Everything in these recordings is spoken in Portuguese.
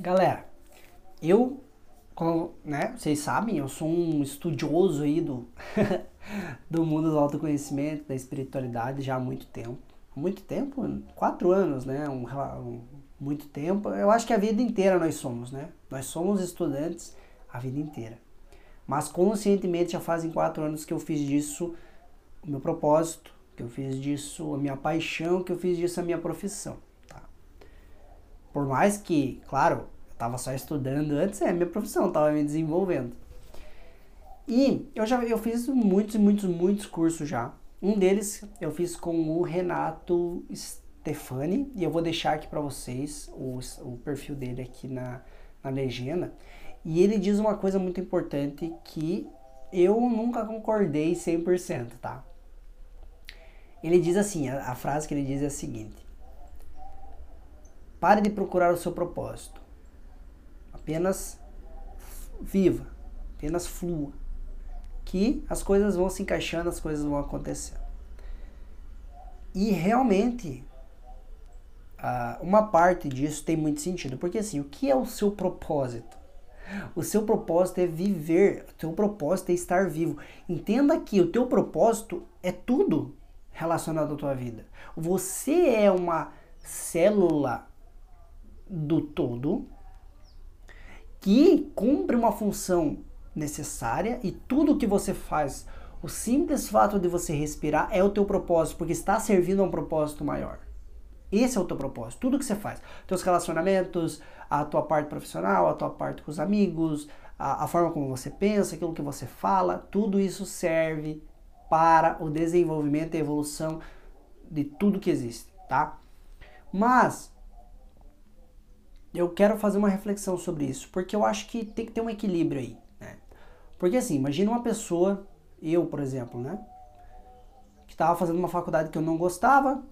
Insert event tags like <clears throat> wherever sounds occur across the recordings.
Galera, eu, como, né, vocês sabem, eu sou um estudioso aí do, <laughs> do mundo do autoconhecimento, da espiritualidade já há muito tempo. Muito tempo? Quatro anos, né? Um, um, muito tempo. Eu acho que a vida inteira nós somos, né? Nós somos estudantes a vida inteira. Mas conscientemente já fazem quatro anos que eu fiz disso o meu propósito, que eu fiz disso a minha paixão, que eu fiz disso a minha profissão. Por mais que, claro, eu estava só estudando antes, é minha profissão, estava me desenvolvendo. E eu já eu fiz muitos, muitos, muitos cursos já. Um deles eu fiz com o Renato Stefani, e eu vou deixar aqui para vocês o, o perfil dele aqui na, na legenda. E ele diz uma coisa muito importante que eu nunca concordei 100%, tá? Ele diz assim, a, a frase que ele diz é a seguinte: Pare de procurar o seu propósito. Apenas viva, apenas flua. Que as coisas vão se encaixando, as coisas vão acontecendo. E realmente, uma parte disso tem muito sentido, porque assim, o que é o seu propósito? O seu propósito é viver, o teu propósito é estar vivo. Entenda que o teu propósito é tudo relacionado à tua vida. Você é uma célula do todo que cumpre uma função necessária e tudo que você faz, o simples fato de você respirar é o teu propósito, porque está servindo a um propósito maior. Esse é o teu propósito, tudo que você faz. Teus relacionamentos, a tua parte profissional, a tua parte com os amigos, a, a forma como você pensa, aquilo que você fala, tudo isso serve para o desenvolvimento e evolução de tudo que existe, tá? Mas eu quero fazer uma reflexão sobre isso, porque eu acho que tem que ter um equilíbrio aí, né? Porque assim, imagina uma pessoa, eu, por exemplo, né? Que estava fazendo uma faculdade que eu não gostava,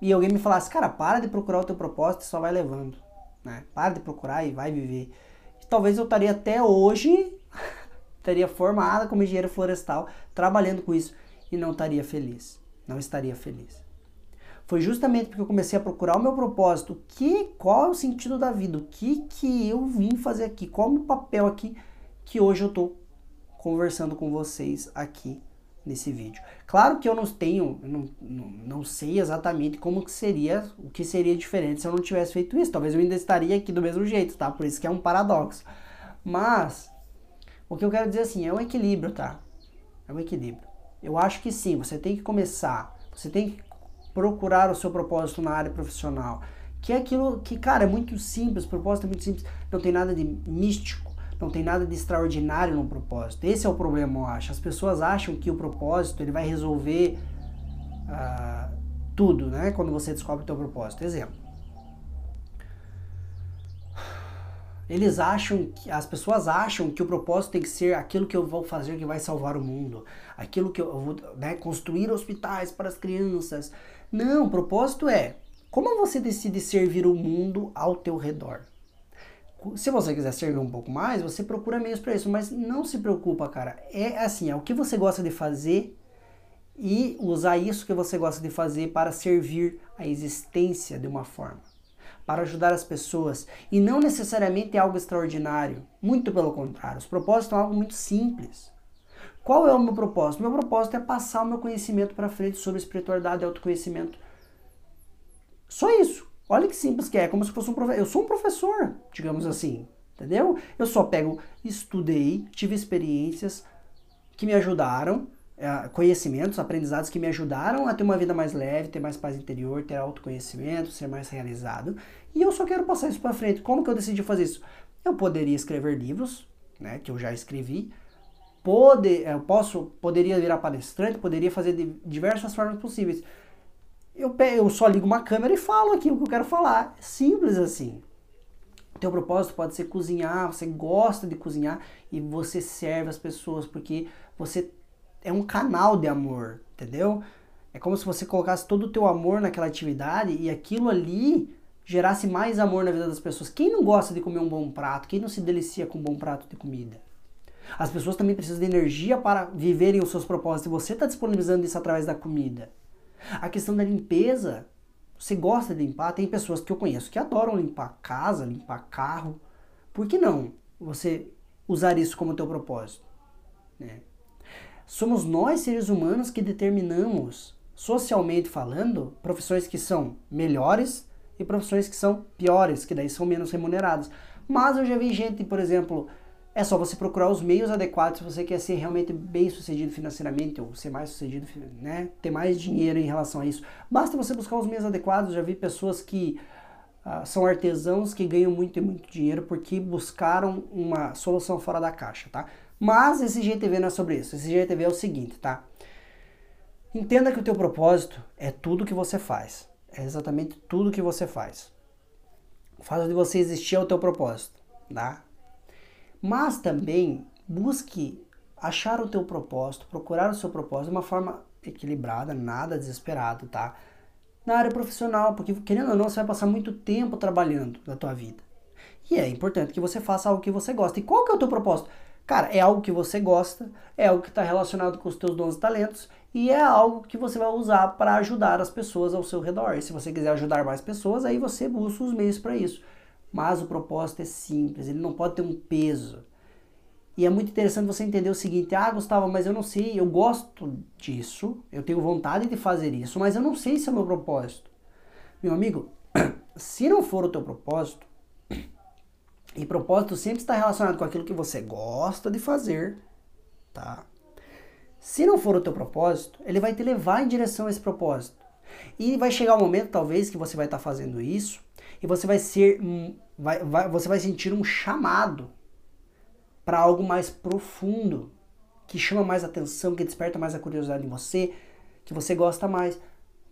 e alguém me falasse, cara, para de procurar o teu propósito e só vai levando, né? Para de procurar e vai viver. E talvez eu estaria até hoje, <laughs> estaria formada como engenheiro florestal, trabalhando com isso, e não estaria feliz. Não estaria feliz foi justamente porque eu comecei a procurar o meu propósito, que qual é o sentido da vida, o que que eu vim fazer aqui, qual é o meu papel aqui, que hoje eu estou conversando com vocês aqui nesse vídeo. Claro que eu não tenho, não, não, sei exatamente como que seria, o que seria diferente se eu não tivesse feito isso. Talvez eu ainda estaria aqui do mesmo jeito, tá? Por isso que é um paradoxo. Mas o que eu quero dizer assim, é um equilíbrio, tá? É um equilíbrio. Eu acho que sim, você tem que começar, você tem que procurar o seu propósito na área profissional. Que é aquilo que, cara, é muito simples, o propósito é muito simples, não tem nada de místico, não tem nada de extraordinário no propósito. Esse é o problema, eu acho. As pessoas acham que o propósito ele vai resolver uh, tudo, né? Quando você descobre o teu propósito. Exemplo. Eles acham que as pessoas acham que o propósito tem que ser aquilo que eu vou fazer que vai salvar o mundo, aquilo que eu vou né, construir hospitais para as crianças, não, o propósito é como você decide servir o mundo ao teu redor. Se você quiser servir um pouco mais, você procura meios para isso, mas não se preocupa, cara. É assim, é o que você gosta de fazer e usar isso que você gosta de fazer para servir a existência de uma forma, para ajudar as pessoas e não necessariamente é algo extraordinário. Muito pelo contrário, os propósitos são algo muito simples. Qual é o meu propósito? Meu propósito é passar o meu conhecimento para frente sobre espiritualidade e autoconhecimento. Só isso. Olha que simples que é, como se fosse um professor. Eu sou um professor, digamos assim, entendeu? Eu só pego, estudei, tive experiências que me ajudaram, conhecimentos, aprendizados que me ajudaram a ter uma vida mais leve, ter mais paz interior, ter autoconhecimento, ser mais realizado. E eu só quero passar isso para frente. Como que eu decidi fazer isso? Eu poderia escrever livros, né, que eu já escrevi, Pode, eu posso, poderia virar palestrante, poderia fazer de diversas formas possíveis. Eu, eu só ligo uma câmera e falo aqui o que eu quero falar. Simples assim. O teu propósito pode ser cozinhar, você gosta de cozinhar e você serve as pessoas porque você é um canal de amor, entendeu? É como se você colocasse todo o teu amor naquela atividade e aquilo ali gerasse mais amor na vida das pessoas. Quem não gosta de comer um bom prato? Quem não se delicia com um bom prato de comida? As pessoas também precisam de energia para viverem os seus propósitos e você está disponibilizando isso através da comida. A questão da limpeza, Você gosta de limpar? Tem pessoas que eu conheço que adoram limpar casa, limpar carro. Por que não você usar isso como teu propósito? Né? Somos nós, seres humanos, que determinamos, socialmente falando, profissões que são melhores e profissões que são piores, que daí são menos remuneradas. Mas eu já vi gente, por exemplo, é só você procurar os meios adequados se você quer ser realmente bem sucedido financeiramente ou ser mais sucedido, né? Ter mais dinheiro em relação a isso. Basta você buscar os meios adequados. Já vi pessoas que uh, são artesãos que ganham muito e muito dinheiro porque buscaram uma solução fora da caixa, tá? Mas esse GTV não é sobre isso. Esse GTV é o seguinte, tá? Entenda que o teu propósito é tudo que você faz. É exatamente tudo que você faz. O fato de você existir é o teu propósito, tá? Mas também busque achar o teu propósito, procurar o seu propósito de uma forma equilibrada, nada desesperado, tá? Na área profissional, porque querendo ou não, você vai passar muito tempo trabalhando na tua vida. E é importante que você faça algo que você gosta. E qual que é o teu propósito? Cara, é algo que você gosta, é algo que está relacionado com os teus dons e talentos e é algo que você vai usar para ajudar as pessoas ao seu redor. E se você quiser ajudar mais pessoas, aí você busca os meios para isso. Mas o propósito é simples, ele não pode ter um peso. E é muito interessante você entender o seguinte: ah, Gustavo, mas eu não sei, eu gosto disso, eu tenho vontade de fazer isso, mas eu não sei se é o meu propósito. Meu amigo, <clears throat> se não for o teu propósito, e propósito sempre está relacionado com aquilo que você gosta de fazer, tá? Se não for o teu propósito, ele vai te levar em direção a esse propósito. E vai chegar um momento, talvez, que você vai estar tá fazendo isso e você vai ser vai, vai, você vai sentir um chamado para algo mais profundo, que chama mais atenção, que desperta mais a curiosidade em você, que você gosta mais.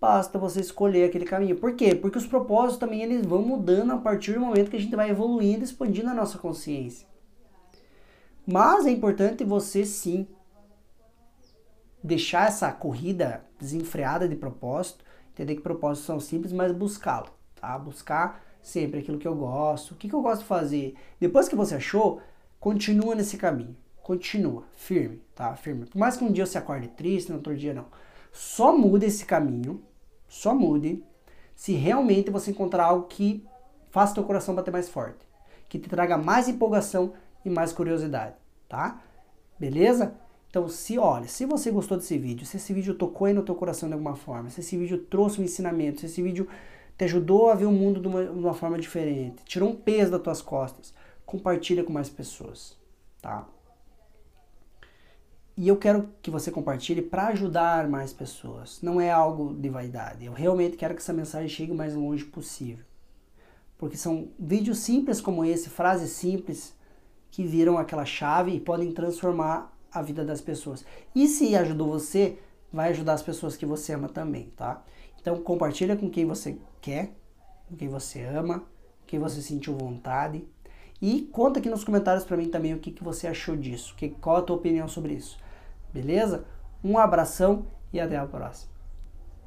Basta você escolher aquele caminho. Por quê? Porque os propósitos também eles vão mudando a partir do momento que a gente vai evoluindo, expandindo a nossa consciência. Mas é importante você sim deixar essa corrida desenfreada de propósito, entender que propósitos são simples, mas buscá-lo, tá? Buscar sempre aquilo que eu gosto, o que, que eu gosto de fazer. Depois que você achou, continua nesse caminho. Continua, firme, tá? Firme. Por mais que um dia você acorde triste, no outro dia não. Só mude esse caminho, só mude se realmente você encontrar algo que faça teu coração bater mais forte, que te traga mais empolgação e mais curiosidade, tá? Beleza? Então, se olha, se você gostou desse vídeo, se esse vídeo tocou aí no teu coração de alguma forma, se esse vídeo trouxe um ensinamento, se esse vídeo te ajudou a ver o mundo de uma, de uma forma diferente, tirou um peso das tuas costas, compartilha com mais pessoas, tá? E eu quero que você compartilhe para ajudar mais pessoas. Não é algo de vaidade. Eu realmente quero que essa mensagem chegue o mais longe possível. Porque são vídeos simples como esse, frases simples, que viram aquela chave e podem transformar a vida das pessoas. E se ajudou você, vai ajudar as pessoas que você ama também, tá? Então compartilha com quem você quer, com quem você ama, quem você sentiu vontade. E conta aqui nos comentários para mim também o que, que você achou disso, que, qual a tua opinião sobre isso. Beleza? Um abração e até a próxima.